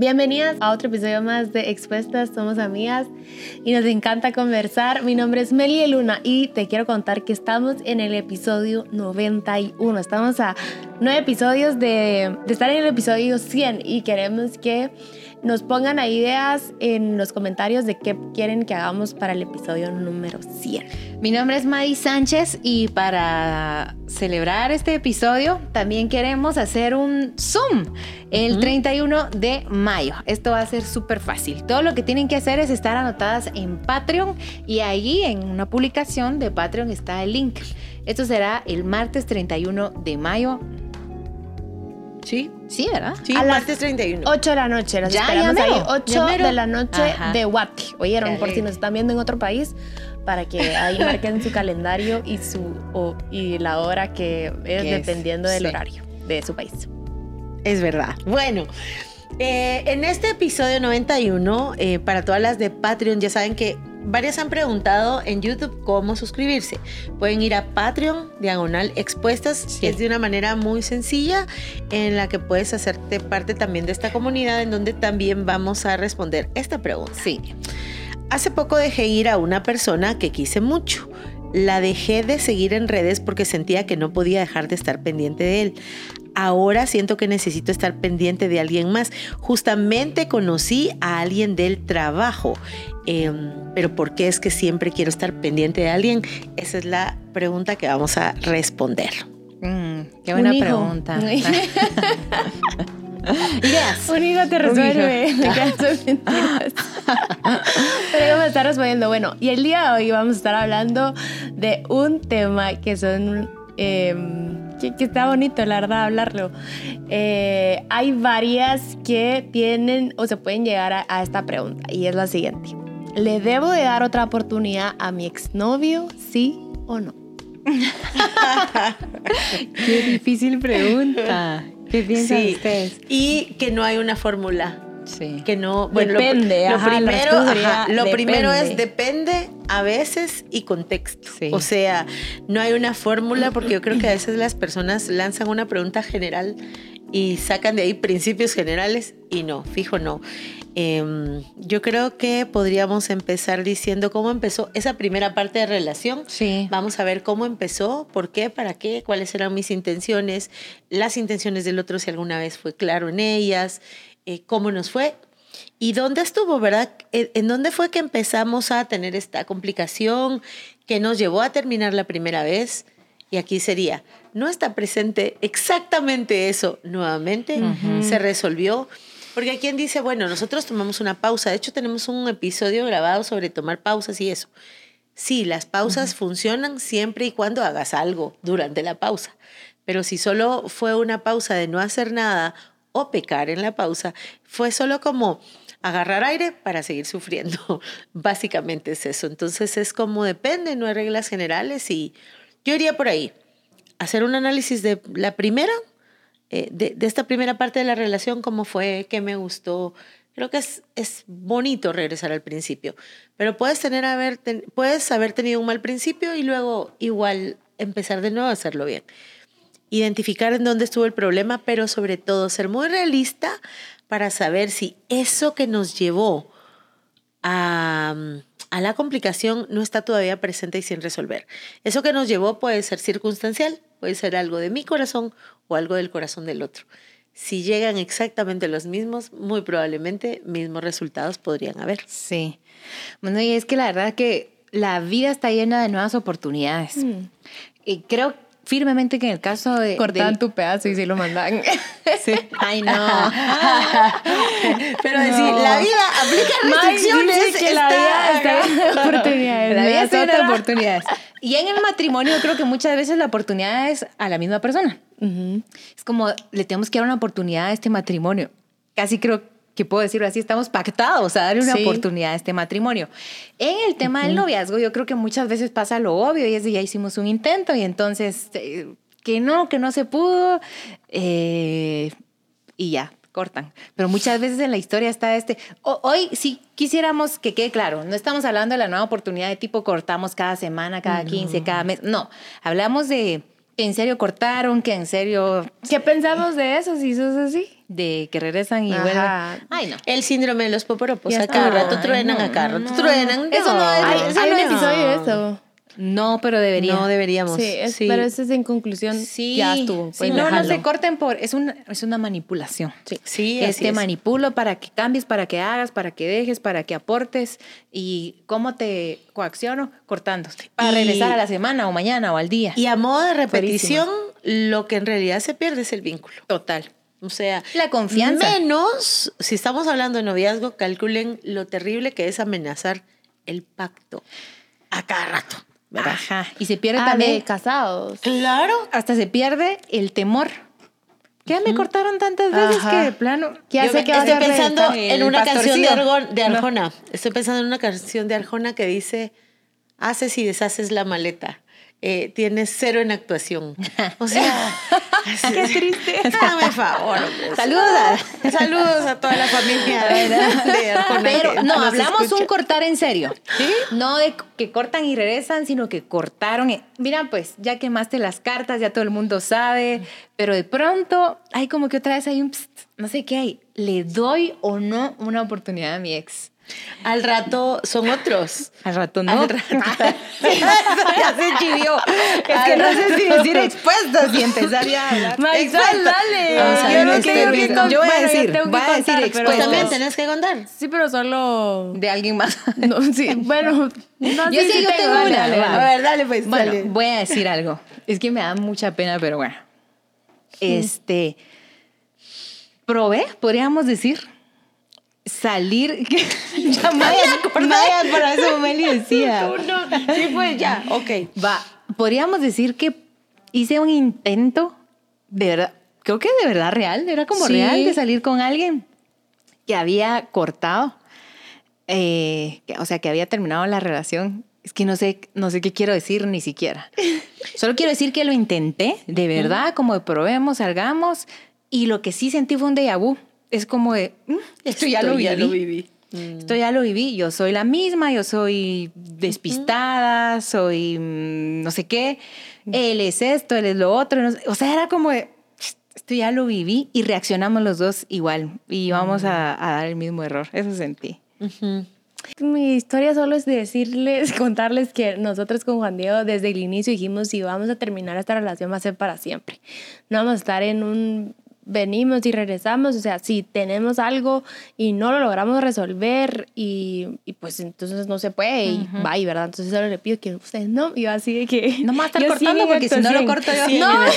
Bienvenidas a otro episodio más de Expuestas, somos amigas y nos encanta conversar. Mi nombre es Melie Luna y te quiero contar que estamos en el episodio 91. Estamos a nueve episodios de, de estar en el episodio 100 y queremos que nos pongan ideas en los comentarios de qué quieren que hagamos para el episodio número 100. Mi nombre es Madi Sánchez y para celebrar este episodio también queremos hacer un Zoom el 31 de mayo. Esto va a ser súper fácil. Todo lo que tienen que hacer es estar anotadas en Patreon y allí en una publicación de Patreon está el link. Esto será el martes 31 de mayo Sí. Sí, ¿verdad? Sí, a las 31. 8 de la noche. Las ya, esperamos ahí. 8 de la noche de Guati. Oyeron, por si nos están viendo en otro país, para que ahí marquen su calendario y, su, y la hora que es dependiendo del horario de su país. Es verdad. Bueno. Eh, en este episodio 91, eh, para todas las de Patreon, ya saben que Varias han preguntado en YouTube cómo suscribirse. Pueden ir a Patreon, diagonal expuestas, que es de una manera muy sencilla en la que puedes hacerte parte también de esta comunidad en donde también vamos a responder esta pregunta. Sí. Hace poco dejé ir a una persona que quise mucho. La dejé de seguir en redes porque sentía que no podía dejar de estar pendiente de él ahora siento que necesito estar pendiente de alguien más. Justamente conocí a alguien del trabajo, em, pero ¿por qué es que siempre quiero estar pendiente de alguien? Esa es la pregunta que vamos a responder. Mm, qué buena pregunta. Yes. Un hijo te resuelve. Pero vamos a estar respondiendo. Bueno, y el día de hoy vamos a estar hablando de un tema que son em, que, está bonito, la verdad, hablarlo. Eh, hay varias que tienen o se pueden llegar a, esta pregunta y es la siguiente. ¿Le debo de dar otra oportunidad a mi exnovio, sí o no? Qué difícil pregunta. ¿Qué piensan ustedes? Y que no hay una fórmula. Sí. Que no. depende. Lo, primero, lo primero es depende a veces y contexto. O sea, no hay una fórmula porque yo creo que a veces las personas lanzan una pregunta general y sacan de ahí principios generales y no, fijo no. Em, yo creo que podríamos empezar diciendo cómo empezó esa primera parte de relación. Sí. Vamos a ver cómo empezó, por qué, para qué, cuáles eran mis intenciones, las intenciones del otro si alguna vez fue claro en ellas. Eh, cómo nos fue y dónde estuvo, ¿verdad? ¿En dónde fue que empezamos a tener esta complicación que nos llevó a terminar la primera vez? Y aquí sería, no está presente exactamente eso nuevamente, se resolvió. Porque hay quien dice, bueno, nosotros tomamos una pausa. De hecho, tenemos un episodio grabado sobre tomar pausas y eso. Sí, las pausas funcionan siempre y cuando hagas algo durante la pausa. Pero si solo fue una pausa de no hacer nada o pecar en la pausa fue solo como agarrar aire para seguir sufriendo. Básicamente es eso. Entonces es como depende, no hay reglas generales y yo iría por ahí. Hacer un análisis de la primera, eh, de, esta primera parte de la relación, cómo fue, qué me gustó. Creo que es, es bonito regresar al principio, pero puedes, tener, haber, puedes haber tenido un mal principio y luego igual empezar de nuevo a hacerlo bien identificar en dónde estuvo el problema, pero sobre todo ser muy realista para saber si eso que nos llevó a, a, la complicación no está todavía presente y sin resolver. Eso que nos llevó puede ser circunstancial, puede ser algo de mi corazón o algo del corazón del otro. Si llegan exactamente los mismos, muy probablemente mismos resultados podrían haber. Sí. Bueno, y es que la verdad que la vida está llena de nuevas oportunidades. Mm. Y creo que firmemente que en el caso de... Cortaban tu pedazo y sí lo mandan. Sí. Ay, no. Pero decir, la vida aplica restricciones. que la vida está oportunidades. La vida está de oportunidades. Y en el matrimonio creo que muchas veces la oportunidad es a la misma persona. Es como, le tenemos que dar una oportunidad a este matrimonio. Casi creo que puedo decirlo así, estamos pactados a darle una oportunidad a este matrimonio. En el tema del noviazgo, yo creo que muchas veces pasa lo obvio y es de ya hicimos un intento y entonces eh, que no, que no se pudo eh, y ya, cortan. Pero muchas veces en la historia está este, hoy sí quisiéramos que quede claro, no estamos hablando de la nueva oportunidad de tipo cortamos cada semana, cada 15, cada mes, no, hablamos de que en serio cortaron, que en serio... ¿Qué pensamos de eso si sos así? De que regresan y Ajá. vuelven. Ay, no. El síndrome de los poporopos. A cada rato truenan, no, a cada rato no, truenan. Eso no es- Hay, eso hay no un episodio de eso. No, pero debería. No deberíamos. Sí, es- Sí. pero eso es en conclusión. Sí, ya estuvo. sí, no, no se corten por. Es una, es una manipulación. Sí, Es así te es. manipulo para que cambies, para que hagas, para que dejes, para que aportes. ¿Y cómo te coacciono? Cortando. Para Y- regresar a la semana o mañana o al día. Y a modo de repetición, lo que en realidad se pierde es el vínculo. Total. O sea, La confianza. Menos, si estamos hablando de noviazgo, calculen lo terrible que es amenazar el pacto a cada rato. ¿verdad? Ajá. Y se pierde Ah, también. de casados. Claro. Hasta se pierde el temor. Ya me cortaron tantas veces Ajá. que de plano. ¿Qué hace Yo que estoy pensando en una canción de, No. Arjona. Estoy pensando en una canción de Arjona que dice, haces y deshaces la maleta. Eh, tienes cero en actuación. O sea, qué triste. Dame favor. hombre. Saludos a- Saludos a toda la familia de. Pero no, hablamos escucha. un cortar en serio. No de que cortan y regresan, sino que cortaron. en- Mira, pues ya quemaste las cartas, ya todo el mundo sabe, pero de pronto hay como que otra vez hay un, pst, no sé qué hay. ¿Le doy o no una oportunidad a mi ex? Al rato son otros. Al rato no. Al rato. ya se chivió. Es que no sé si decir expuestos y empezar ya a hablar. Marisol, Expuestos. dale. Vamos a Yo no este, tengo que yo voy a bueno, yo decir, tengo que voy a decir contar, pero- Pues expuestos. también tenés que contar. Sí, pero solo. De alguien más. No, sí, bueno. No, Yo sí, yo tengo dale, una, dale, dale. A ver, dale pues. Bueno, dale. voy a decir algo. Es que me da mucha pena, pero bueno. Este. Probé, podríamos decir, salir. ya. Maya, para eso Meli decía. Sí, pues ya, ok. Va, podríamos decir que hice un intento de verdad, creo que de verdad real, era como Sí. real de salir con alguien que había cortado, eh, que- o sea, que había terminado la relación. Es que no sé, no sé qué quiero decir ni siquiera. Solo quiero decir que lo intenté, de verdad, como probemos, salgamos, y lo que sí sentí fue un déjà vu. Es como de, mm, esto ya lo viví. Esto ya lo viví, yo soy la misma, yo soy despistada, soy mm, no sé qué, él es esto, él es lo otro, no sé- o sea, era como de, esto ya lo viví y reaccionamos los dos igual y vamos a, a dar el mismo error, eso sentí. Mi historia solo es decirles, contarles que nosotros con Juan Diego desde el inicio dijimos si vamos a terminar esta relación va a ser para siempre. No vamos a estar en un venimos y regresamos, o sea, si tenemos algo y no lo logramos resolver y, y pues entonces no se puede y bye, ¿verdad? Entonces solo le pido que ustedes no, y yo así de que... No me va a estar cortando porque si no lo corto yo. Sí, no.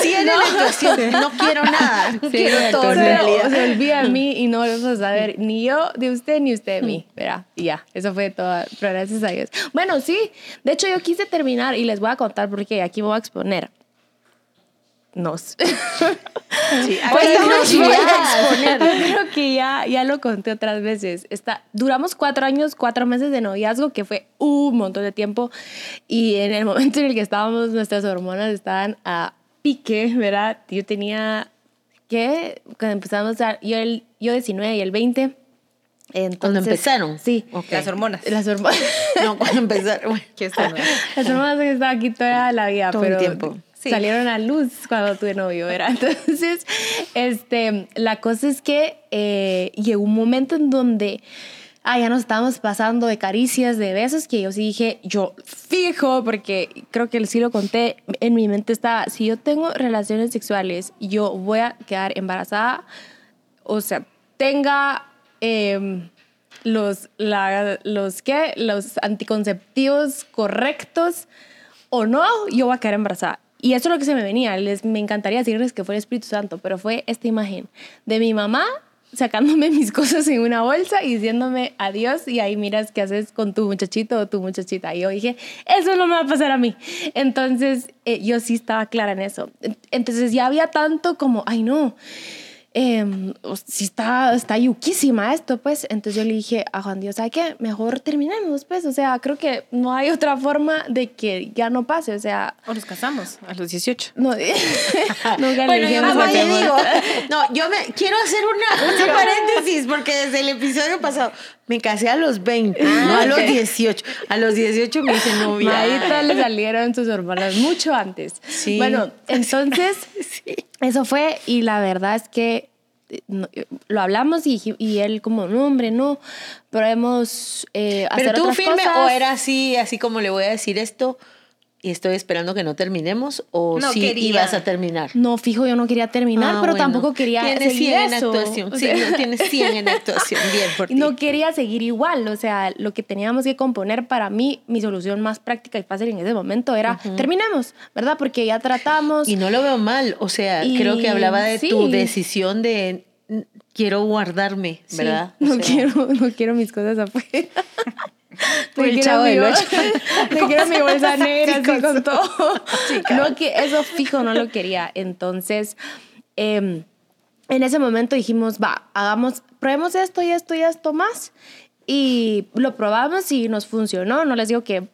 Sí, en la actuación. No quiero nada. Sí, quiero todo en realidad. se olvida de mí y no vamos a saber ni yo de usted ni usted de mí, ¿verdad? Y ya, eso fue todo, pero gracias a Dios. Bueno, sí, de hecho yo quise terminar y les voy a contar porque aquí me voy a exponer. Nos. Sí, Pues nos yo voy a exponer. creo que ya, ya lo conté otras veces. Está, duramos cuatro años, cuatro meses de noviazgo, que fue un montón de tiempo. Y en el momento en el que estábamos, nuestras hormonas estaban a pique, ¿verdad? Yo tenía, ¿qué? Cuando empezamos a, yo, el, yo 19 y el 20. Entonces, Cuando empezaron. Sí. Ok. Las hormonas. Las hormonas. No, cuando empezaron. Bueno. Las hormonas que estaban aquí toda la vida, Todo el pero tiempo. Sí. salieron a luz cuando tuve novio, ¿verdad? Entonces, este, la cosa es que eh, llegó un momento en donde ah, ya nos estábamos pasando de caricias, de besos, que yo sí dije, yo fijo, porque creo que sí lo conté, en mi mente estaba, si yo tengo relaciones sexuales, yo voy a quedar embarazada, o sea, tenga... em, los, la- los, ¿qué? los anticonceptivos correctos o no, yo voy a quedar embarazada. Y eso es lo que se me venía. Les, me encantaría decirles que fue el Espíritu Santo, pero fue esta imagen de mi mamá sacándome mis cosas en una bolsa y diciéndome adiós y ahí miras qué haces con tu muchachito o tu muchachita. Y yo dije, eso no me va a pasar a mí. Entonces eh, yo sí estaba clara en eso. Entonces ya había tanto como, ay no, eh, si está, está yuquísima esto, pues. Entonces yo le dije a Juan Dios, ¿sabes qué? Mejor terminemos, pues. O sea, creo que no hay otra forma de que ya no pase. O sea, O nos casamos a los 18. no, Bueno, yo digo, no, me quiero hacer una, un paréntesis porque desde el episodio pasado me casé a los 20, no a los 18. A los 18 me hice novia. Maíta le salieron sus hormonas mucho antes. Sí. Bueno, entonces, Sí. Eso fue y la verdad es que eh, no- lo hablamos y, y él como, no, hombre, no, podemos eh, ¿Pero hacer tú otras firme cosas. o era así, así como le voy a decir esto y estoy esperando que no terminemos o No si quería. ibas a terminar? No, fijo, yo no quería terminar, Ah, pero bueno. tampoco quería Tienes seguir 100 en eso. actuación. O Sí, no, tienes 100 en actuación. Bien por ti. no quería seguir igual, o sea, lo que teníamos que componer para mí, mi solución más práctica y fácil en ese momento era terminemos, ¿verdad? Porque ya tratamos. Y no lo veo mal, o sea, Y creo que hablaba de tu decisión de quiero guardarme, Sí, ¿verdad? O no sea, quiero, no quiero mis cosas afuera. Por el Chavo del Ocho. No quiero mi bolsa negra Sí, así con todo. No, que eso fijo no lo quería. Entonces, em, en ese momento dijimos, va, hagamos, probemos esto y esto y esto más. Y lo probamos y nos funcionó. No les digo que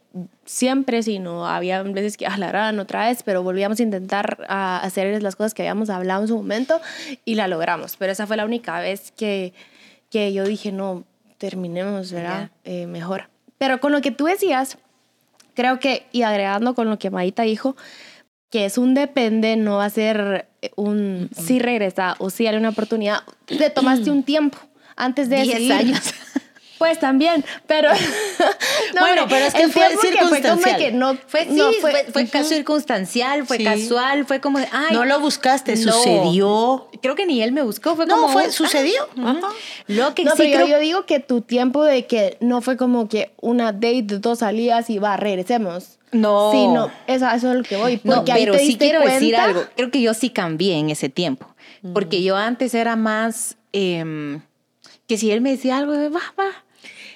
siempre, sino había veces que la gran otra vez, pero volvíamos a intentar a hacer las cosas que habíamos hablado en su momento y la logramos. Pero esa fue la única vez que, que yo dije, no, terminemos, ¿verdad? Eh, mejor. Pero con lo que tú decías, creo que, y agregando con lo que Maita dijo, que es un depende, no va a ser un sí regresa o sí dale una oportunidad. Te tomaste un tiempo antes de 10 decidir. años. Pues también, pero... No, Bueno, pero es que fue tiempo que como circunstancial. que no, Fue, sí, no fue, fue, ujú. circunstancial, fue Sí. casual, fue como, ay, No lo buscaste, no. sucedió. Creo que ni él me buscó, fue No, como... fue, ah, sucedió. Lo que No, sí pero yo- creo yo, digo que tu tiempo de que no fue como que una date dos salidas y va, regresemos. No. Sí, no, eso, eso es lo que voy. No, ahí pero te sí quiero decir algo. Creo que yo sí cambié en ese tiempo. Porque yo antes era más em, que si él me decía algo, va, va.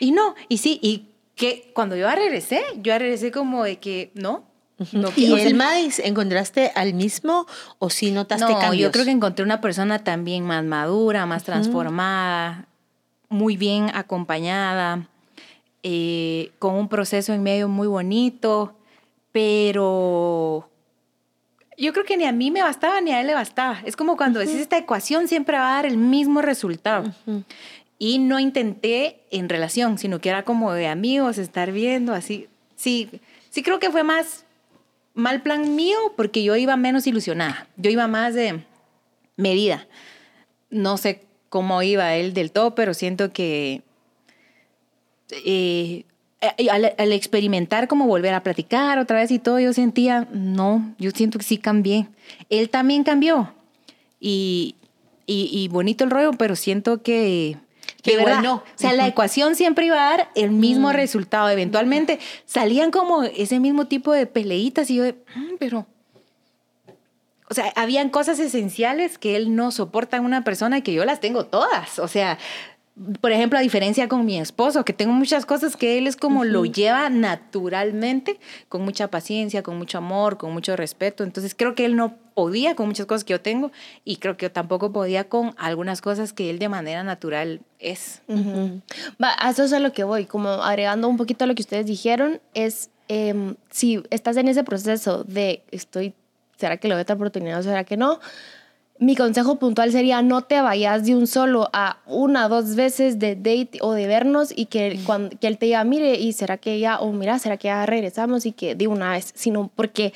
Y no, y sí, y que cuando yo regresé, yo regresé como de que no. no ¿Y el Madis encontraste al mismo o si notaste no, cambios? yo creo que encontré una persona también más madura, más transformada, muy bien acompañada, eh, con un proceso en medio muy bonito, pero yo creo que ni a mí me bastaba ni a él le bastaba. Es como cuando decís esta ecuación siempre va a dar el mismo resultado. Y no intenté en relación, sino que era como de amigos, estar viendo, así. Sí, sí creo que fue más mal plan mío porque yo iba menos ilusionada. Yo iba más de medida. No sé cómo iba él del todo, pero siento que eh, eh, al, al experimentar como volver a platicar otra vez y todo, yo sentía, no, yo siento que sí cambié. Él también cambió. Y, y, y bonito el rollo, pero siento que... Que verdad, no. O sea, la ecuación siempre iba a dar el mismo Mm. resultado. Eventualmente salían como ese mismo tipo de peleitas y yo, de, "Mm, pero... O sea, habían cosas esenciales que él no soporta en una persona y que yo las tengo todas. O sea, por ejemplo, a diferencia con mi esposo, que tengo muchas cosas que él es como lo lleva naturalmente, con mucha paciencia, con mucho amor, con mucho respeto. Entonces creo que él no podía con muchas cosas que yo tengo y creo que yo tampoco podía con algunas cosas que él de manera natural es. Va, a eso es a lo que voy, como agregando un poquito a lo que ustedes dijeron, es em, si estás en ese proceso de estoy, ¿será que le doy otra oportunidad o será que no? Mi consejo puntual sería no te vayas de un solo a una, dos veces de date o de vernos y que, cuando, que él te diga, mire, y será que ya, o mira, será que ya regresamos y que de una vez, sino porque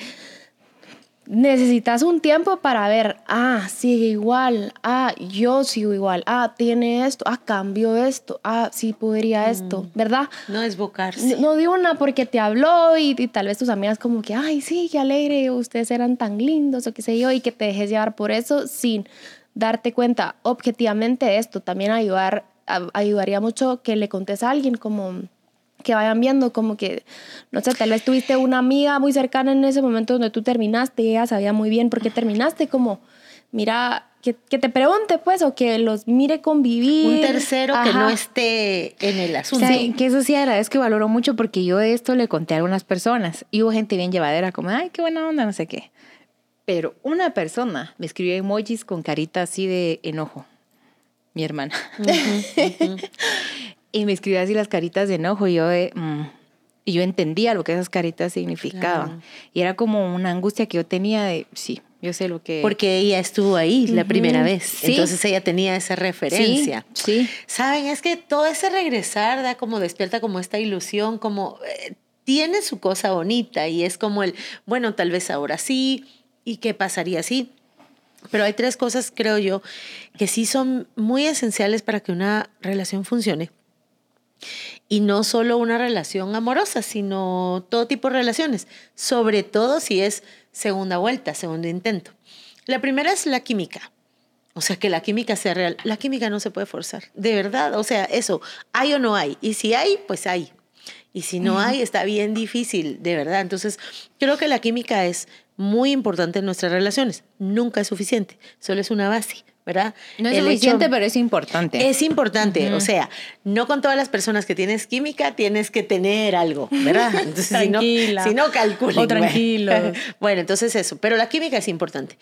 necesitas un tiempo para ver, ah, sigue igual, ah, yo sigo igual, ah, tiene esto, ah, cambió esto, ah, sí podría esto, ¿verdad? No desbocarse. No de una porque te habló y, y tal vez tus amigas como que, ay, sí, qué alegre, ustedes eran tan lindos o qué sé yo, y que te dejes llevar por eso sin darte cuenta objetivamente de esto. También ayudar, a- ayudaría mucho que le contes a alguien como que vayan viendo como que, no sé, tal vez tuviste una amiga muy cercana en ese momento donde tú terminaste y ella sabía muy bien por qué terminaste, como, mira, que, que te pregunte pues o que los mire convivir. Un tercero que no esté en el asunto. Sí, que eso sí agradezco y valoro mucho porque yo de esto le conté a algunas personas y hubo gente bien llevadera como, ay, qué buena onda, no sé qué. Pero una persona me escribió emojis con carita así de enojo, mi hermana. y me escribió así las caritas de enojo y yo de... mm, y yo entendía lo que esas caritas significaban. Claro. Y era como una angustia que yo tenía de, sí, yo sé lo que... Porque ella estuvo ahí la primera vez. Sí. Entonces ella tenía esa referencia. Sí, sí. Saben, es que todo ese regresar da como despierta como esta ilusión, como eh, tiene su cosa bonita y es como el, bueno, tal vez ahora sí, ¿y qué pasaría si? Pero hay tres cosas, creo yo, que sí son muy esenciales para que una relación funcione. Y no solo una relación amorosa, sino todo tipo de relaciones, sobre todo si es segunda vuelta, segundo intento. La primera es la química. O sea, que la química sea real. La química no se puede forzar, de verdad. O sea, eso, hay o no hay. Y si hay, pues hay. Y si no hay, está bien difícil, de verdad. Entonces, creo que la química es muy importante en nuestras relaciones. Nunca es suficiente, solo es una base. ¿Verdad? No es suficiente, pero es importante. Es importante, o sea, no con todas las personas que tienes química tienes que tener algo, ¿verdad? Entonces, Tranquila. Si no, calculen. O tranquilo. Bueno, entonces eso, pero la química es importante.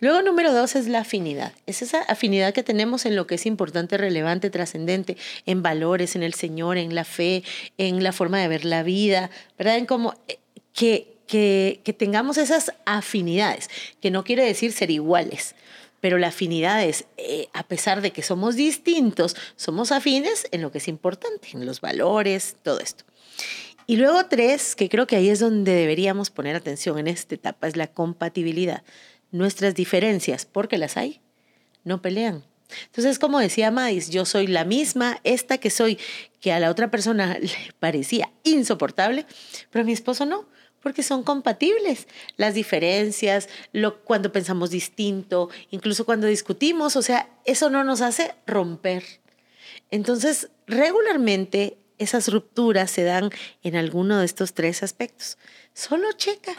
Luego, número dos es la afinidad. Es esa afinidad que tenemos en lo que es importante, relevante, trascendente, en valores, en el Señor, en la fe, en la forma de ver la vida, ¿verdad? En cómo eh, que, que, que tengamos esas afinidades, que no quiere decir ser iguales, pero la afinidad es, eh, a pesar de que somos distintos, somos afines en lo que es importante, en los valores, todo esto. Y luego tres, que creo que ahí es donde deberíamos poner atención en esta etapa, es la compatibilidad nuestras diferencias, porque las hay, no pelean. Entonces, como decía Mais, yo soy la misma, esta que soy, que a la otra persona le parecía insoportable, pero a mi esposo no, porque son compatibles. Las diferencias, cuando pensamos distinto, incluso cuando discutimos, o sea, eso no nos hace romper. Entonces, regularmente esas rupturas se dan en alguno de estos tres aspectos. Solo checa,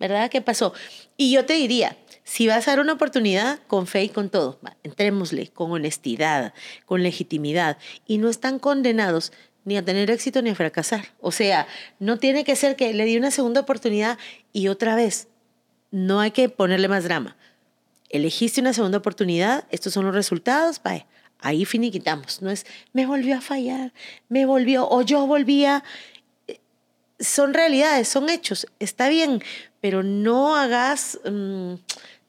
¿verdad? ¿Qué pasó? Y yo te diría, si vas a dar una oportunidad, con fe y con todo, entrémosle con honestidad, con legitimidad, y no están condenados ni a tener éxito ni a fracasar. O sea, no tiene que ser que le di una segunda oportunidad y otra vez. No hay que ponerle más drama. Elegiste una segunda oportunidad, estos son los resultados, vaya, ahí finiquitamos. No es, me volvió a fallar, me volvió, o yo volvía son realidades, son hechos, está bien, pero no hagas, mm,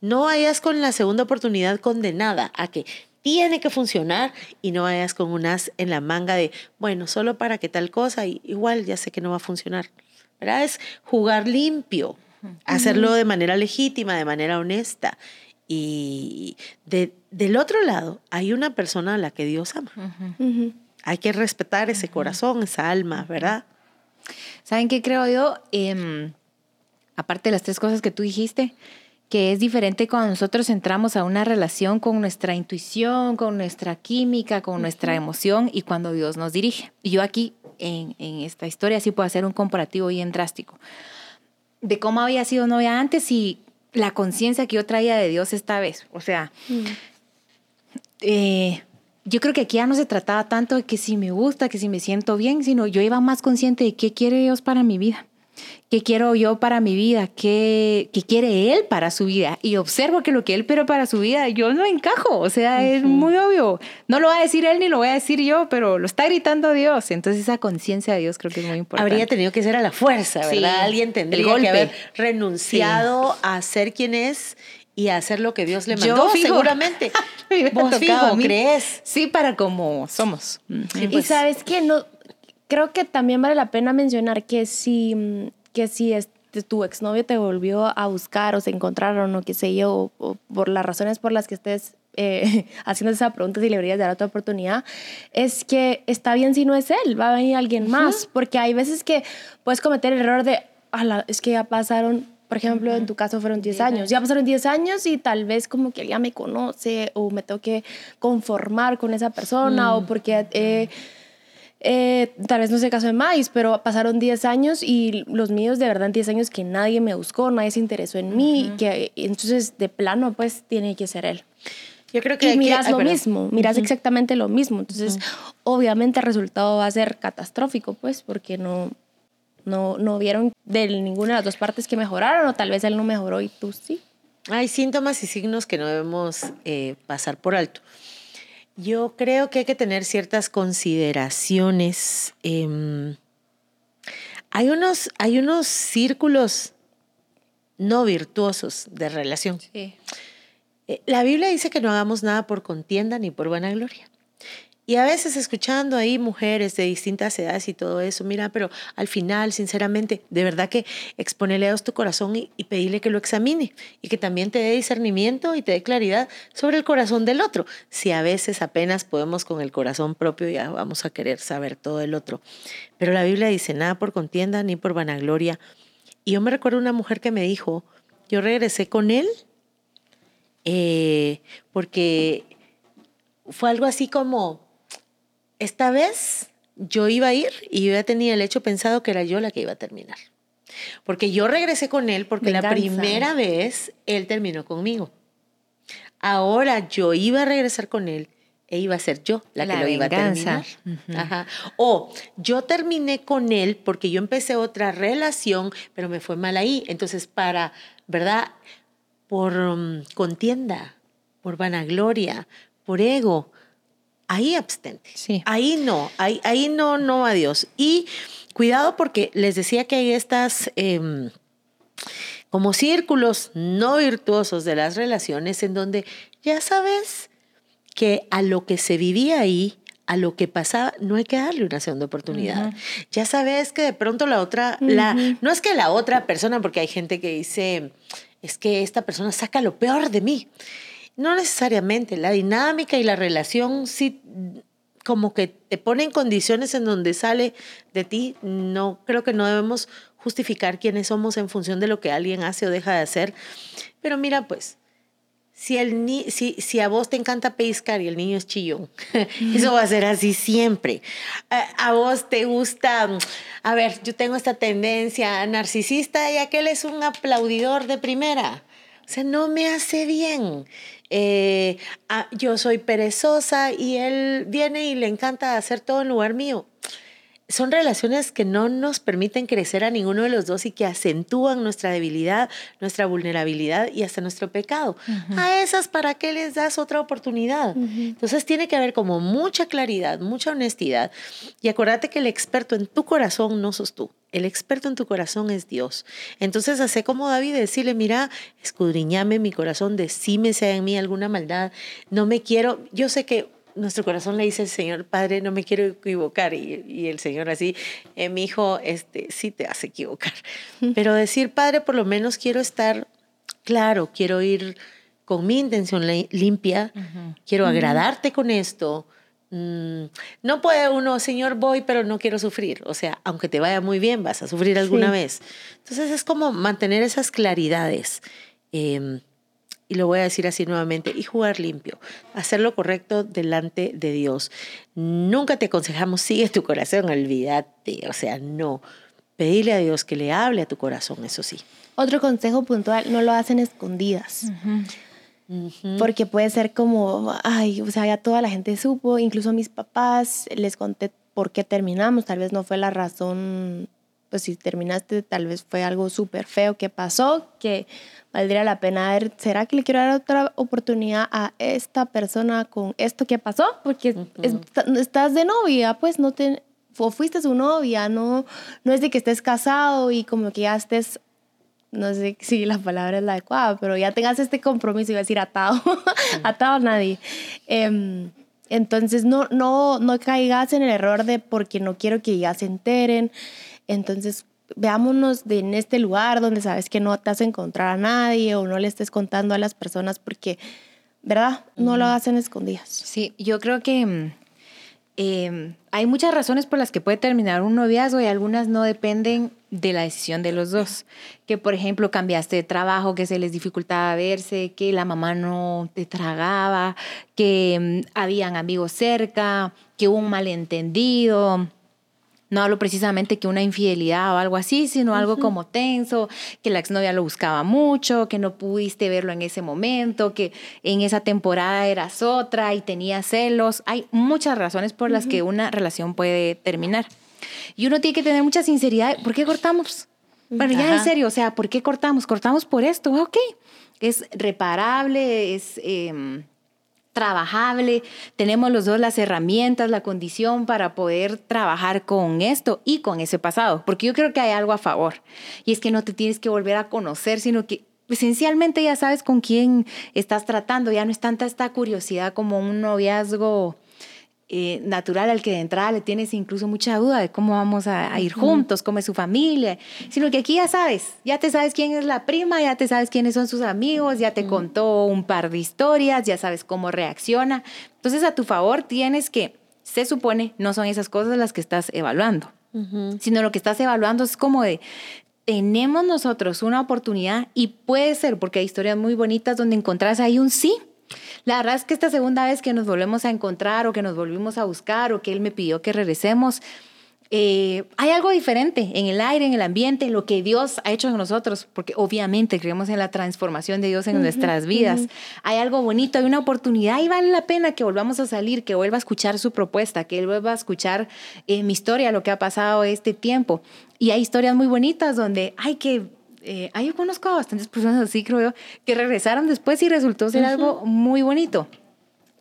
no vayas con la segunda oportunidad condenada a que tiene que funcionar y no vayas con unas en la manga de, bueno, solo para que tal cosa, y igual ya sé que no va a funcionar. ¿Verdad? Es jugar limpio, hacerlo de manera legítima, de manera honesta. Y de, del otro lado, hay una persona a la que Dios ama. Hay que respetar ese corazón, esa alma, ¿verdad? ¿Saben qué creo yo? Em, aparte de las tres cosas que tú dijiste, que es diferente cuando nosotros entramos a una relación con nuestra intuición, con nuestra química, con nuestra emoción y cuando Dios nos dirige. Y yo aquí, en, esta historia, sí puedo hacer un comparativo bien drástico de cómo había sido novia antes y la conciencia que yo traía de Dios esta vez. O sea, mm. eh, yo creo que aquí ya no se trataba tanto de que si me gusta, que si me siento bien, sino yo iba más consciente de qué quiere Dios para mi vida, qué quiero yo para mi vida, qué, qué quiere Él para su vida. Y observo que lo que Él quiere para su vida, yo no encajo, o sea, es muy obvio. No lo va a decir Él ni lo voy a decir yo, pero lo está gritando Dios. Entonces esa conciencia de Dios creo que es muy importante. Habría tenido que ser a la fuerza, ¿verdad? Alguien tendría que haber renunciado a ser quien es y hacer lo que Dios le mandó, seguramente. Vos fijo, ¿crees? Sí, para como somos. y pues. sabes que no, creo que también vale la pena mencionar que si, que si este, tu exnovio te volvió a buscar o se encontraron o qué sé yo, o, por las razones por las que estés eh, haciendo esa pregunta si le deberías dar otra oportunidad, es que está bien si no es él, va a venir alguien más, porque hay veces que puedes cometer el error de, es que ya pasaron por ejemplo, en tu caso fueron 10 años. Ya pasaron 10 años y tal vez como que ya me conoce o me tengo que conformar con esa persona o porque eh, eh, tal vez no sé caso de más, pero pasaron 10 años y los míos de verdad 10 años que nadie me buscó, nadie se interesó en mí, que entonces de plano pues tiene que ser él. Yo creo que y miras lo mismo, miras exactamente lo mismo. Entonces, obviamente el resultado va a ser catastrófico, pues, porque no, no, no vieron de ninguna de las dos partes que mejoraron o tal vez él no mejoró y tú sí. Hay síntomas y signos que no debemos eh, pasar por alto. Yo creo que hay que tener ciertas consideraciones. Em, hay, unos, hay unos círculos no virtuosos de relación. Eh, la Biblia dice que no hagamos nada por contienda ni por vanagloria. Y a veces escuchando ahí mujeres de distintas edades y todo eso, mira, pero al final, sinceramente, de verdad que exponele a Dios tu corazón y, y pedirle que lo examine y que también te dé discernimiento y te dé claridad sobre el corazón del otro. Si a veces apenas podemos con el corazón propio, ya vamos a querer saber todo el otro. Pero la Biblia dice, nada por contienda ni por vanagloria. Y yo me recuerdo una mujer que me dijo, yo regresé con él eh, porque fue algo así como, esta vez yo iba a ir y yo ya tenía el hecho pensado que era yo la que iba a terminar. Porque yo regresé con él porque la primera vez él terminó conmigo. Ahora yo iba a regresar con él e iba a ser yo la, que lo iba a terminar. Ajá. O yo terminé con él porque yo empecé otra relación, pero me fue mal ahí. Entonces, para, ¿verdad? Por um, contienda, por vanagloria, por ego, ahí abstente. Sí. Ahí no, ahí, ahí no, no, adiós. Y cuidado porque les decía que hay estas... Em, como círculos no virtuosos de las relaciones en donde ya sabes que a lo que se vivía ahí, a lo que pasaba, no hay que darle una segunda oportunidad. Ya sabes que de pronto la otra, la, no es que la otra persona, porque hay gente que dice, es que esta persona saca lo peor de mí. No necesariamente, la dinámica y la relación sí como que te pone en condiciones en donde sale de ti, no creo que no debemos justificar quiénes somos en función de lo que alguien hace o deja de hacer. Pero mira, pues, si, el ni si, si a vos te encanta pescar y el niño es chillón, eso va a ser así siempre. A, vos te gusta, a ver, yo tengo esta tendencia narcisista y aquel es un aplaudidor de primera. O sea, no me hace bien. Eh, yo soy perezosa y él viene y le encanta hacer todo en lugar mío son relaciones que no nos permiten crecer a ninguno de los dos y que acentúan nuestra debilidad, nuestra vulnerabilidad y hasta nuestro pecado. A esas, ¿para qué les das otra oportunidad? Entonces tiene que haber como mucha claridad, mucha honestidad. Y acuérdate que el experto en tu corazón no sos tú. El experto en tu corazón es Dios. Entonces, hace como David, decirle, mira, escudriñame mi corazón, decime si hay en mí alguna maldad. No me quiero, yo sé que nuestro corazón le dice al Señor, Padre, no me quiero equivocar. Y, el Señor así, eh, mi hijo, este, sí te hace equivocar. Pero decir, Padre, por lo menos quiero estar claro, quiero ir con mi intención limpia, quiero agradarte con esto. Mm, no puede uno, Señor, voy, pero no quiero sufrir. O sea, aunque te vaya muy bien, vas a sufrir alguna vez. Entonces es como mantener esas claridades. Eh, y lo voy a decir así nuevamente, y jugar limpio, hacer lo correcto delante de Dios. Nunca te aconsejamos, sigue tu corazón, olvídate, o sea, no. Pedirle a Dios que le hable a tu corazón, eso sí. Otro consejo puntual, no lo hacen escondidas. Porque puede ser como, ay, o sea, ya toda la gente supo, incluso a mis papás les conté por qué terminamos, tal vez no fue la razón, pues si terminaste, tal vez fue algo súper feo que pasó, que valdría la pena ver, ¿será que le quiero dar otra oportunidad a esta persona con esto que pasó? Porque estás de novia, pues no te, o fuiste su novia, no, no es de que estés casado y como que ya estés, no sé si la palabra es la adecuada, pero ya tengas este compromiso, iba a decir atado, atado a nadie. Em, entonces no, no, no caigas en el error de porque no quiero que ya se enteren. Entonces veámonos de, en este lugar donde sabes que no te vas a encontrar a nadie o no le estés contando a las personas porque, ¿verdad? No lo hacen escondidas. Sí, yo creo que mm, em, hay muchas razones por las que puede terminar un noviazgo y algunas no dependen de la decisión de los dos. Que, por ejemplo, cambiaste de trabajo, que se les dificultaba verse, que la mamá no te tragaba, que mm, habían amigos cerca, que hubo un malentendido no hablo precisamente que una infidelidad o algo así, sino algo como tenso, que la exnovia lo buscaba mucho, que no pudiste verlo en ese momento, que en esa temporada eras otra y tenías celos. Hay muchas razones por las que una relación puede terminar. Y uno tiene que tener mucha sinceridad. ¿Por qué cortamos? Bueno, ya en serio, o sea, ¿por qué cortamos? Cortamos por esto, ok. Es reparable, es... Em, trabajable, tenemos los dos las herramientas, la condición para poder trabajar con esto y con ese pasado, porque yo creo que hay algo a favor, y es que no te tienes que volver a conocer, sino que esencialmente ya sabes con quién estás tratando, ya no es tanta esta curiosidad como un noviazgo eh, natural al que de entrada le tienes incluso mucha duda de cómo vamos a, ir juntos, cómo es su familia, sino que aquí ya sabes, ya te sabes quién es la prima, ya te sabes quiénes son sus amigos, ya te contó un par de historias, ya sabes cómo reacciona. Entonces a tu favor tienes que, se supone, no son esas cosas las que estás evaluando, sino lo que estás evaluando es como de, tenemos nosotros una oportunidad y puede ser, porque hay historias muy bonitas donde encontrás ahí un sí la verdad es que esta segunda vez que nos volvemos a encontrar o que nos volvimos a buscar o que él me pidió que regresemos, eh, hay algo diferente en el aire, en el ambiente, en lo que Dios ha hecho en nosotros, porque obviamente creemos en la transformación de Dios en nuestras vidas. Hay algo bonito, hay una oportunidad y vale la pena que volvamos a salir, que vuelva a escuchar su propuesta, que él vuelva a escuchar eh, mi historia, lo que ha pasado este tiempo. Y hay historias muy bonitas donde hay que eh, yo conozco a bastantes personas así, creo yo, que regresaron después y resultó ser algo muy bonito.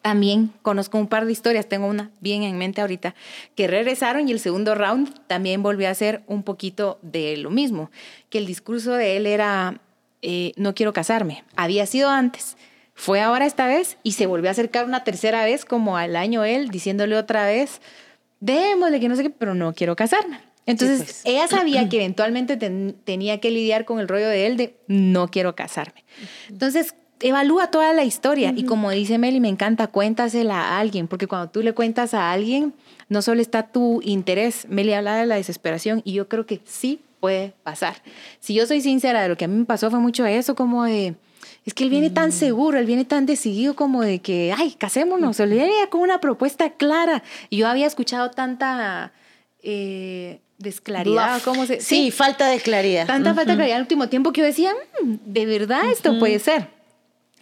También conozco un par de historias, tengo una bien en mente ahorita, que regresaron y el segundo round también volvió a ser un poquito de lo mismo, que el discurso de él era, eh, no quiero casarme, había sido antes, fue ahora esta vez y se volvió a acercar una tercera vez como al año él, diciéndole otra vez, démosle que no sé qué, pero no quiero casarme. Entonces, pues. ella sabía que eventualmente tenía que lidiar con el rollo de él de no quiero casarme. Entonces, evalúa toda la historia y como dice Meli, me encanta, cuéntasela a alguien, porque cuando tú le cuentas a alguien, no solo está tu interés, Meli habla de la desesperación y yo creo que sí puede pasar. Si yo soy sincera de lo que a mí me pasó fue mucho eso, como de... Es que él viene tan mm. seguro, él viene tan decidido como de que, ay, casémonos, él viene con una propuesta clara. Y yo había escuchado tanta eh, desclaridad, ¿cómo se? Sí, falta de claridad. Tanta falta de claridad al último tiempo que yo decía, mm, de verdad esto puede ser.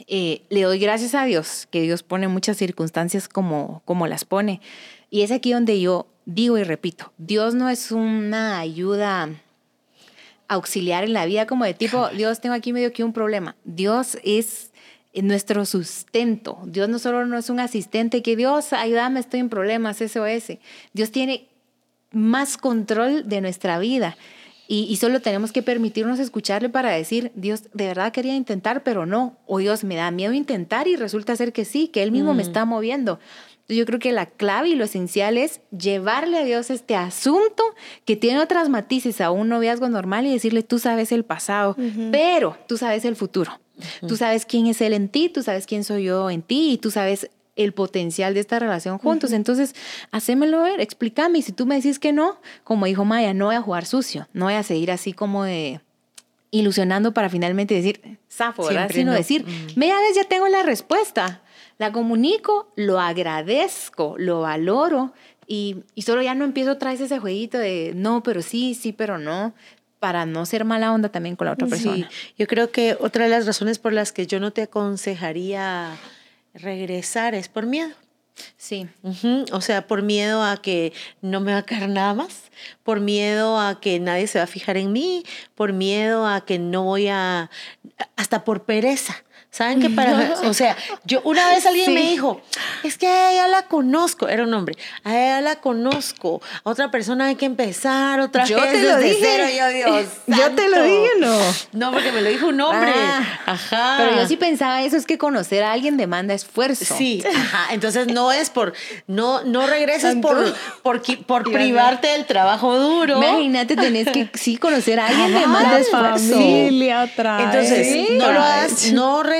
Eh, le doy gracias a Dios, que Dios pone muchas circunstancias como, como las pone. Y es aquí donde yo digo y repito, Dios no es una ayuda auxiliar en la vida como de tipo, Dios tengo aquí medio que un problema. Dios es nuestro sustento. Dios no solo no es un asistente que Dios, ayúdame, estoy en problemas, SOS. Dios tiene más control de nuestra vida. Y, solo tenemos que permitirnos escucharle para decir, Dios, de verdad quería intentar, pero no. O Dios, me da miedo intentar y resulta ser que sí, que Él mismo me mm. está moviendo. Yo creo que la clave y lo esencial es llevarle a Dios este asunto que tiene otras matices a un noviazgo normal y decirle, tú sabes el pasado, pero tú sabes el futuro. Tú sabes quién es Él en ti, tú sabes quién soy yo en ti y tú sabes el potencial de esta relación juntos. Entonces, hacémelo ver, explícame. Y si tú me decís que no, como dijo Maya, no voy a jugar sucio, no voy a seguir así como de ilusionando para finalmente decir, zafo, ¿verdad? Sino decir, mm. media vez ya tengo la respuesta, la comunico, lo agradezco, lo valoro y, y solo ya no empiezo otra vez ese jueguito de no, pero sí, sí, pero no, para no ser mala onda también con la otra persona. yo creo que otra de las razones por las que yo no te aconsejaría regresar es por miedo. Sí. O sea, por miedo a que no me va a caer nada más, por miedo a que nadie se va a fijar en mí, por miedo a que no voy a, hasta por pereza. ¿Saben qué para, o sea, yo una vez alguien me dijo, es que a ella la conozco, era un hombre, a ella la conozco, a otra persona hay que empezar otra yo vez te lo dije. yo Dios. Yo te lo dije, no. No, porque me lo dijo un hombre. Ah, ajá. Pero yo sí pensaba eso es que conocer a alguien demanda esfuerzo. Sí, ajá. Entonces no es por no no regreses por por, por privarte del trabajo duro. Imagínate, tenés que sí conocer a alguien demanda esfuerzo. Familia otra Entonces, no lo hagas, no regreses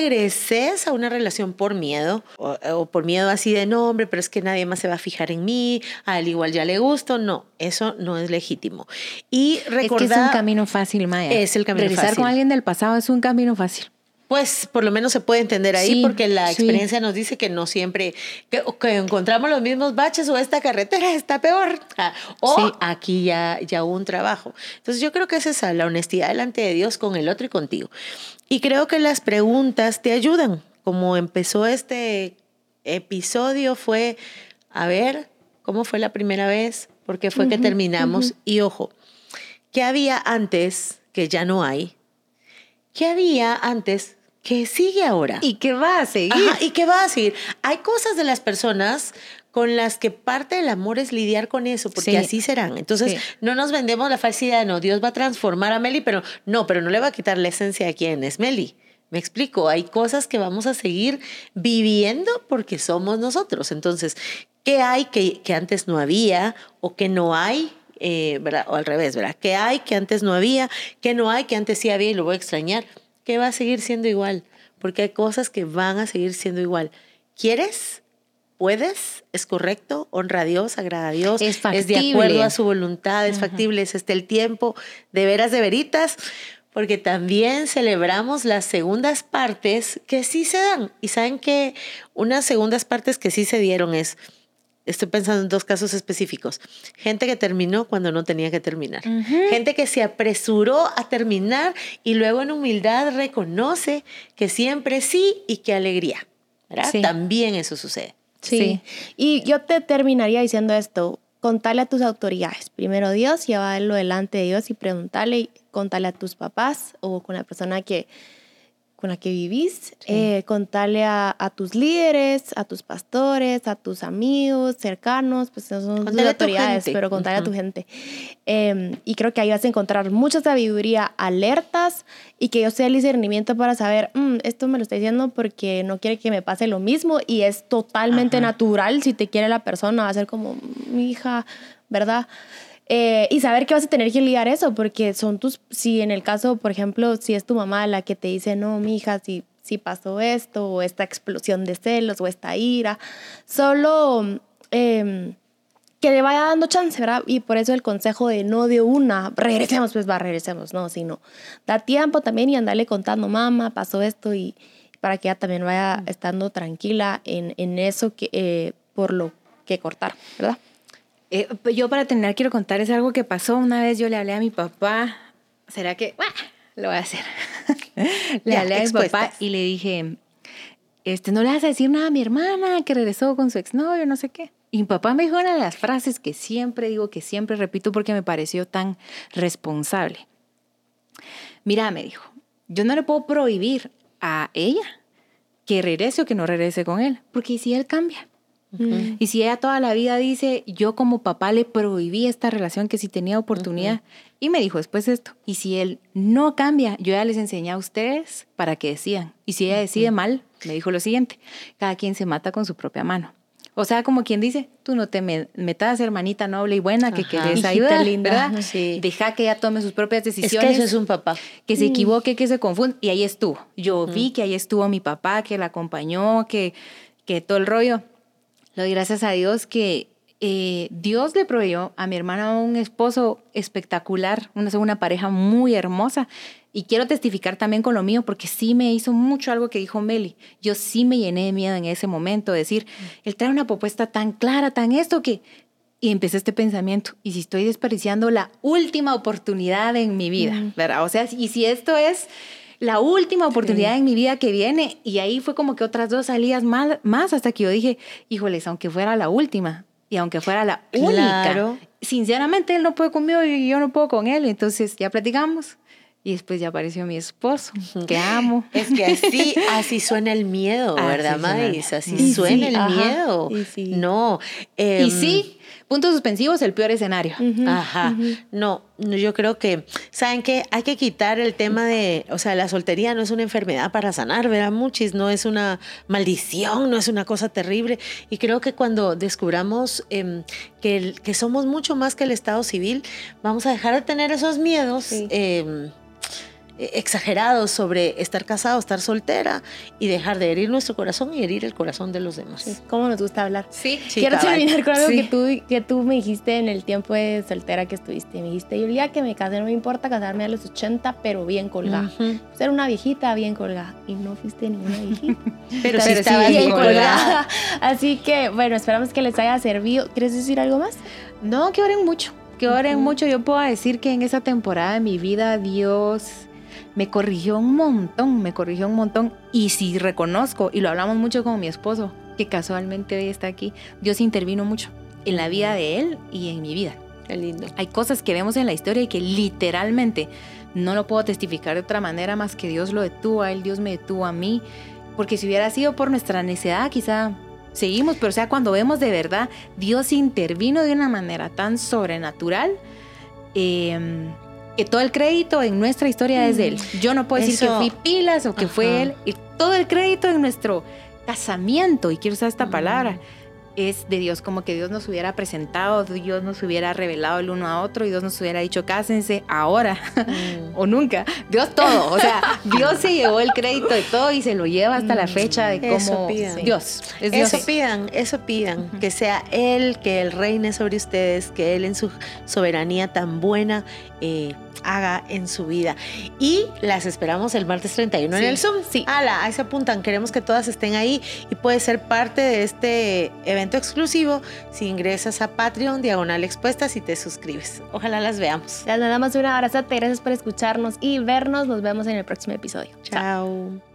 a una relación por miedo o, por miedo así de no, hombre, pero es que nadie más se va a fijar en mí, al igual ya le gusto. No, eso no es legítimo. Y recordar. Es que es un camino fácil, Maya. Es el camino Regresar con alguien del pasado es un camino fácil. Pues por lo menos se puede entender ahí porque la experiencia nos dice que no siempre, que, encontramos los mismos baches o esta carretera está peor ah, o aquí ya, ya hubo un trabajo. Entonces yo creo que es esa, la honestidad delante de Dios con el otro y contigo. Y creo que las preguntas te ayudan. Como empezó este episodio fue, a ver, ¿cómo fue la primera vez? ¿Por qué fue que terminamos? Y ojo, ¿qué había antes que ya no hay? ¿Qué había antes que sigue ahora? ¿Y qué va a seguir? ¿Y qué va a seguir? Hay cosas de las personas con las que parte del amor es lidiar con eso, porque así serán. Entonces, no nos vendemos la falsidad, no, Dios va a transformar a Meli, pero no, pero no le va a quitar la esencia de quién es Meli. Me explico, hay cosas que vamos a seguir viviendo porque somos nosotros. Entonces, ¿Qué hay que, que antes no había o que no hay? Eh, ¿verdad? O al revés, ¿verdad? ¿Qué hay que antes no había? ¿Qué no hay que antes sí había y lo voy a extrañar? ¿Qué va a seguir siendo igual? Porque hay cosas que van a seguir siendo igual. ¿Quieres? ¿Puedes? ¿Es correcto? ¿Honra a Dios? ¿Agrada a Dios? Es ¿Es de factible. acuerdo a su voluntad? ¿Es factible? ¿Es este el tiempo? ¿De veras, de veritas? Porque también celebramos las segundas partes que sí se dan. Y saben que unas segundas partes que sí se dieron es, estoy pensando en dos casos específicos. Gente que terminó cuando no tenía que terminar. Gente que se apresuró a terminar y luego en humildad reconoce que siempre sí y que alegría. ¿verdad? Sí. También eso sucede. Sí. Sí. Y yo te terminaría diciendo esto. Contale a tus autoridades. Primero Dios, llévalo delante de Dios y preguntarle, y contale a tus papás o con la persona que, con la que vivís. Eh, contale a, a tus líderes, a tus pastores, a tus amigos cercanos, pues no son tus autoridades, gente. pero contale a tu gente. Eh, y creo que ahí vas a encontrar mucha sabiduría, alertas y que yo sea el discernimiento para saber, "Mm, esto me lo está diciendo porque no quiere que me pase lo mismo y es totalmente Ajá. natural. Si te quiere la persona, va a ser como mi hija, ¿verdad? Eh, y saber que vas a tener que lidiar eso, porque son tus, si en el caso, por ejemplo, si es tu mamá la que te dice, no, mi hija, si, si pasó esto, o esta explosión de celos, o esta ira, solo em, que le vaya dando chance, ¿verdad? Y por eso el consejo de no de una, regresemos, pues va, regresemos, no, sino da tiempo también y andarle contando, mamá, pasó esto, y para que ella también vaya estando tranquila en, en eso que, eh, por lo que cortar, ¿verdad? Eh, pues yo para terminar quiero contarles algo que pasó. Una vez yo le hablé a mi papá. ¿Será que...? Lo voy a hacer. le Ya, hablé a mi papá y le dije, este, no le vas a decir nada a mi hermana que regresó con su exnovio, no sé qué. Y mi papá me dijo una de las frases que siempre digo, que siempre repito porque me pareció tan responsable. Mira, me dijo, yo no le puedo prohibir a ella que regrese o que no regrese con él, porque ¿y si él cambia? Y si ella toda la vida dice, yo como papá le prohibí esta relación que si tenía oportunidad, y me dijo después esto, y si él no cambia, yo ya les enseñé a ustedes para que decidan. Y si ella decide mal, me dijo lo siguiente, cada quien se mata con su propia mano. O sea, como quien dice, tú no te me- metas, hermanita noble y buena, que Ajá. querés ayudar, linda. ¿verdad? Sí. Deja que ella tome sus propias Es decisiones que eso es un papá. que se equivoque, que se confunda. Y ahí estuvo. Yo vi que ahí estuvo mi papá, que la acompañó, que, que todo el rollo. Le doy gracias a Dios que eh, Dios le proveyó a mi hermana un esposo espectacular, una, una pareja muy hermosa. Y quiero testificar también con lo mío, porque sí me hizo mucho algo que dijo Meli. Yo sí me llené de miedo en ese momento, de decir, él trae una propuesta tan clara, tan esto que... Y empecé este pensamiento, y si estoy desperdiciando la última oportunidad en mi vida, ¿verdad? O sea, y si esto es la última oportunidad en mi vida que viene, y ahí fue como que otras dos salidas más, más hasta que yo dije, híjoles, aunque fuera la última, y aunque fuera la Claro. única, sinceramente él no puede conmigo y yo no puedo con él, entonces ya platicamos. Y después ya apareció mi esposo, que amo. Es que así, así suena el miedo, ¿verdad. Maíz? Así Y suena sí, el ajá, miedo. y sí. No. y em, sí, puntos suspensivos, el peor escenario. Ajá. No, no, yo creo que, ¿saben qué? Hay que quitar el tema de, o sea, la soltería no es una enfermedad para sanar, ¿verdad? Muchis, no es una maldición, no es una cosa terrible. Y creo que cuando descubramos em, que, el- que somos mucho más que el Estado civil, vamos a dejar de tener esos miedos. Sí. em, eh, exagerados sobre estar casado, estar soltera y dejar de herir nuestro corazón y herir el corazón de los demás. Sí, ¿Cómo nos gusta hablar? Sí, Sí, Quiero cabal. terminar con algo Sí. que, tú, que tú me dijiste en el tiempo de soltera que estuviste. Me dijiste, yo el día que me casé no me importa casarme a los 80, pero bien colgada. Ser una viejita bien colgada. Y no fuiste ninguna viejita. Pero sí estabas bien bien colgada. Así que, bueno, esperamos que les haya servido. ¿Quieres decir algo más? No, que oren mucho, que oren mucho. Yo puedo decir que en esa temporada de mi vida Dios me corrigió un montón, me corrigió un montón. Y si reconozco, y lo hablamos mucho con mi esposo, que casualmente hoy está aquí, Dios intervino mucho en la vida de él y en mi vida. Qué lindo. Hay cosas que vemos en la historia y que literalmente no lo puedo testificar de otra manera más que Dios lo detuvo a él, Dios me detuvo a mí. Porque si hubiera sido por nuestra necedad, quizá seguimos, pero o sea, cuando vemos de verdad, Dios intervino de una manera tan sobrenatural. eh, que todo el crédito en nuestra historia es de él. Yo no puedo decir que Eso- fui pilas o que fue él. Y todo el crédito en nuestro casamiento, y quiero usar esta Mm. palabra, es de Dios, como que Dios nos hubiera presentado, Dios nos hubiera revelado el uno a otro y Dios nos hubiera dicho, cásense ahora mm. o nunca. Dios todo, o sea, Dios se llevó el crédito de todo y se lo lleva hasta la mm. fecha de cómo Dios. Es Dios. Eso pidan, eso pidan, que sea Él, que Él reine sobre ustedes, que Él en su soberanía tan buena eh, haga en su vida. Y las esperamos el martes 31 en el Zoom. Sí. Ala, ahí se apuntan. Queremos que todas estén ahí y puedes ser parte de este evento exclusivo si ingresas a Patreon, diagonal expuestas y te suscribes. Ojalá las veamos. Les damos un abrazo. Gracias por escucharnos y vernos. Nos vemos en el próximo episodio. Chao.